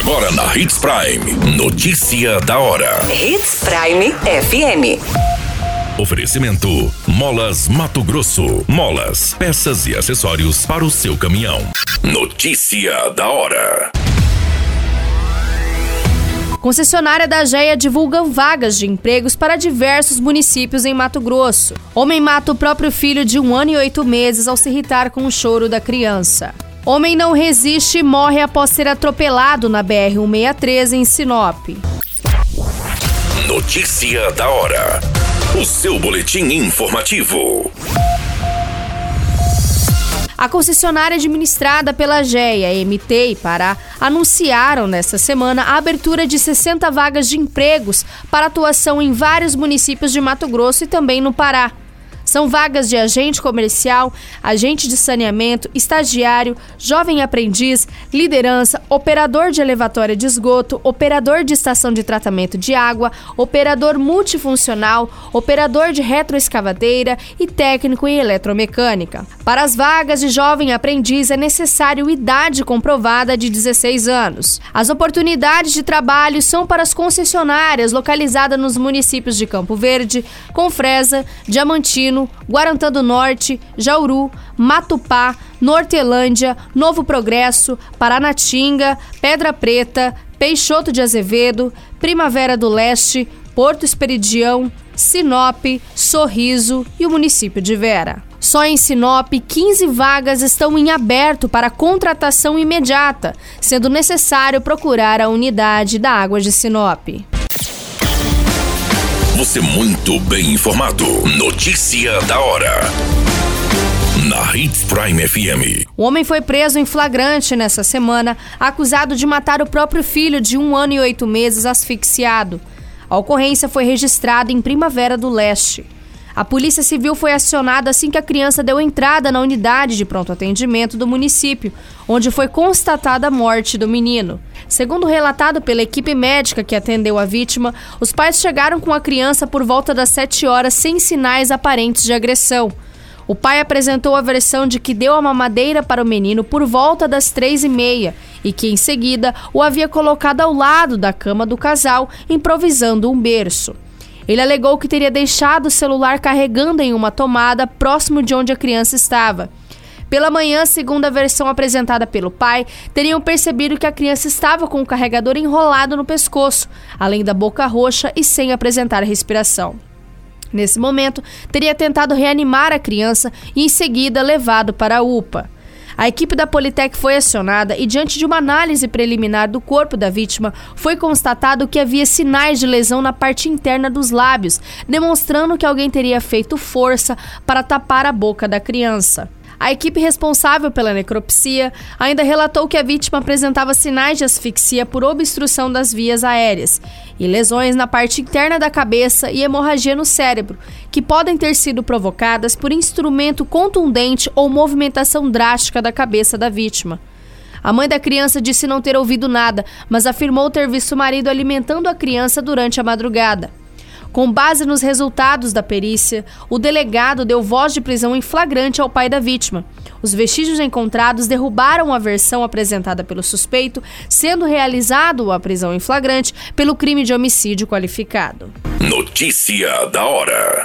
Agora na Hits Prime. Notícia da hora. Hits Prime FM. Oferecimento: Molas Mato Grosso. Molas, peças e acessórios para o seu caminhão. Notícia da hora. Concessionária da GEA divulga vagas de empregos para diversos municípios em Mato Grosso. Homem mata o próprio filho de um ano e oito meses ao se irritar com o choro da criança. Homem não resiste e morre após ser atropelado na BR-163 em Sinop. Notícia da hora. O seu boletim informativo. A concessionária administrada pela GEA, MT e Pará anunciaram nesta semana a abertura de 60 vagas de empregos para atuação em vários municípios de Mato Grosso e também no Pará. São vagas de agente comercial, agente de saneamento, estagiário, jovem aprendiz, liderança, operador de elevatória de esgoto, operador de estação de tratamento de água, operador multifuncional, operador de retroescavadeira e técnico em eletromecânica. Para as vagas de jovem aprendiz é necessário idade comprovada de 16 anos. As oportunidades de trabalho são para as concessionárias localizadas nos municípios de Campo Verde, Confresa, Diamantino, Guarantã do Norte, Jauru, Matupá, Nortelândia, Novo Progresso, Paranatinga, Pedra Preta, Peixoto de Azevedo, Primavera do Leste, Porto Esperidião, Sinop, Sorriso e o município de Vera. Só em Sinop, 15 vagas estão em aberto para contratação imediata, sendo necessário procurar a unidade da Água de Sinop. Você muito bem informado. Notícia da hora. Na Hits Prime FM. O homem foi preso em flagrante nessa semana, acusado de matar o próprio filho de um ano e oito meses asfixiado. A ocorrência foi registrada em Primavera do Leste. A Polícia Civil foi acionada assim que a criança deu entrada na unidade de pronto atendimento do município, onde foi constatada a morte do menino. Segundo relatado pela equipe médica que atendeu a vítima, os pais chegaram com a criança por volta das 7 horas sem sinais aparentes de agressão. O pai apresentou a versão de que deu a mamadeira para o menino por volta das três e meia e que, em seguida, o havia colocado ao lado da cama do casal, improvisando um berço. Ele alegou que teria deixado o celular carregando em uma tomada próximo de onde a criança estava. Pela manhã, segundo a versão apresentada pelo pai, teriam percebido que a criança estava com o carregador enrolado no pescoço, além da boca roxa e sem apresentar respiração. Nesse momento, teria tentado reanimar a criança e, em seguida, levado para a UPA. A equipe da Politec foi acionada e, diante de uma análise preliminar do corpo da vítima, foi constatado que havia sinais de lesão na parte interna dos lábios, demonstrando que alguém teria feito força para tapar a boca da criança. A equipe responsável pela necropsia ainda relatou que a vítima apresentava sinais de asfixia por obstrução das vias aéreas e lesões na parte interna da cabeça e hemorragia no cérebro, que podem ter sido provocadas por instrumento contundente ou movimentação drástica da cabeça da vítima. A mãe da criança disse não ter ouvido nada, mas afirmou ter visto o marido alimentando a criança durante a madrugada. Com base nos resultados da perícia, o delegado deu voz de prisão em flagrante ao pai da vítima. Os vestígios encontrados derrubaram a versão apresentada pelo suspeito, sendo realizado a prisão em flagrante pelo crime de homicídio qualificado. Notícia da hora.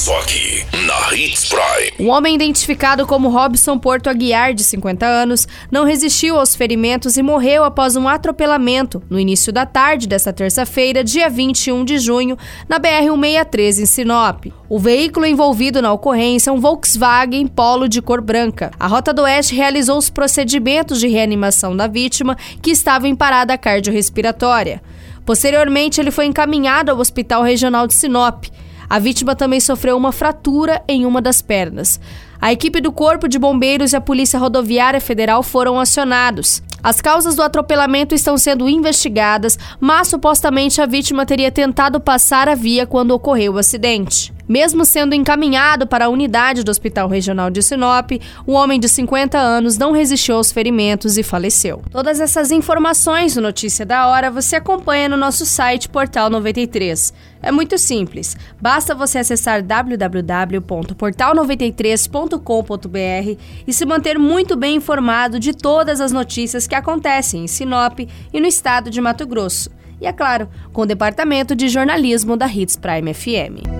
Só aqui, na Hits Prime. Um homem identificado como Robson Porto Aguiar, de 50 anos, não resistiu aos ferimentos e morreu após um atropelamento no início da tarde desta terça-feira, dia 21 de junho, na BR-163 em Sinop. O veículo envolvido na ocorrência é um Volkswagen Polo de cor branca. A Rota do Oeste realizou os procedimentos de reanimação da vítima, que estava em parada cardiorrespiratória. Posteriormente, ele foi encaminhado ao Hospital Regional de Sinop. A vítima também sofreu uma fratura em uma das pernas. A equipe do Corpo de Bombeiros e a Polícia Rodoviária Federal foram acionados. As causas do atropelamento estão sendo investigadas, mas supostamente a vítima teria tentado passar a via quando ocorreu o acidente. Mesmo sendo encaminhado para a unidade do Hospital Regional de Sinop, o homem de 50 anos não resistiu aos ferimentos e faleceu. Todas essas informações do Notícia da Hora você acompanha no nosso site Portal 93. É muito simples. Basta você acessar www.portal93.com.br e se manter muito bem informado de todas as notícias que acontecem em Sinop e no estado de Mato Grosso. E é claro, com o departamento de jornalismo da Hits Prime FM.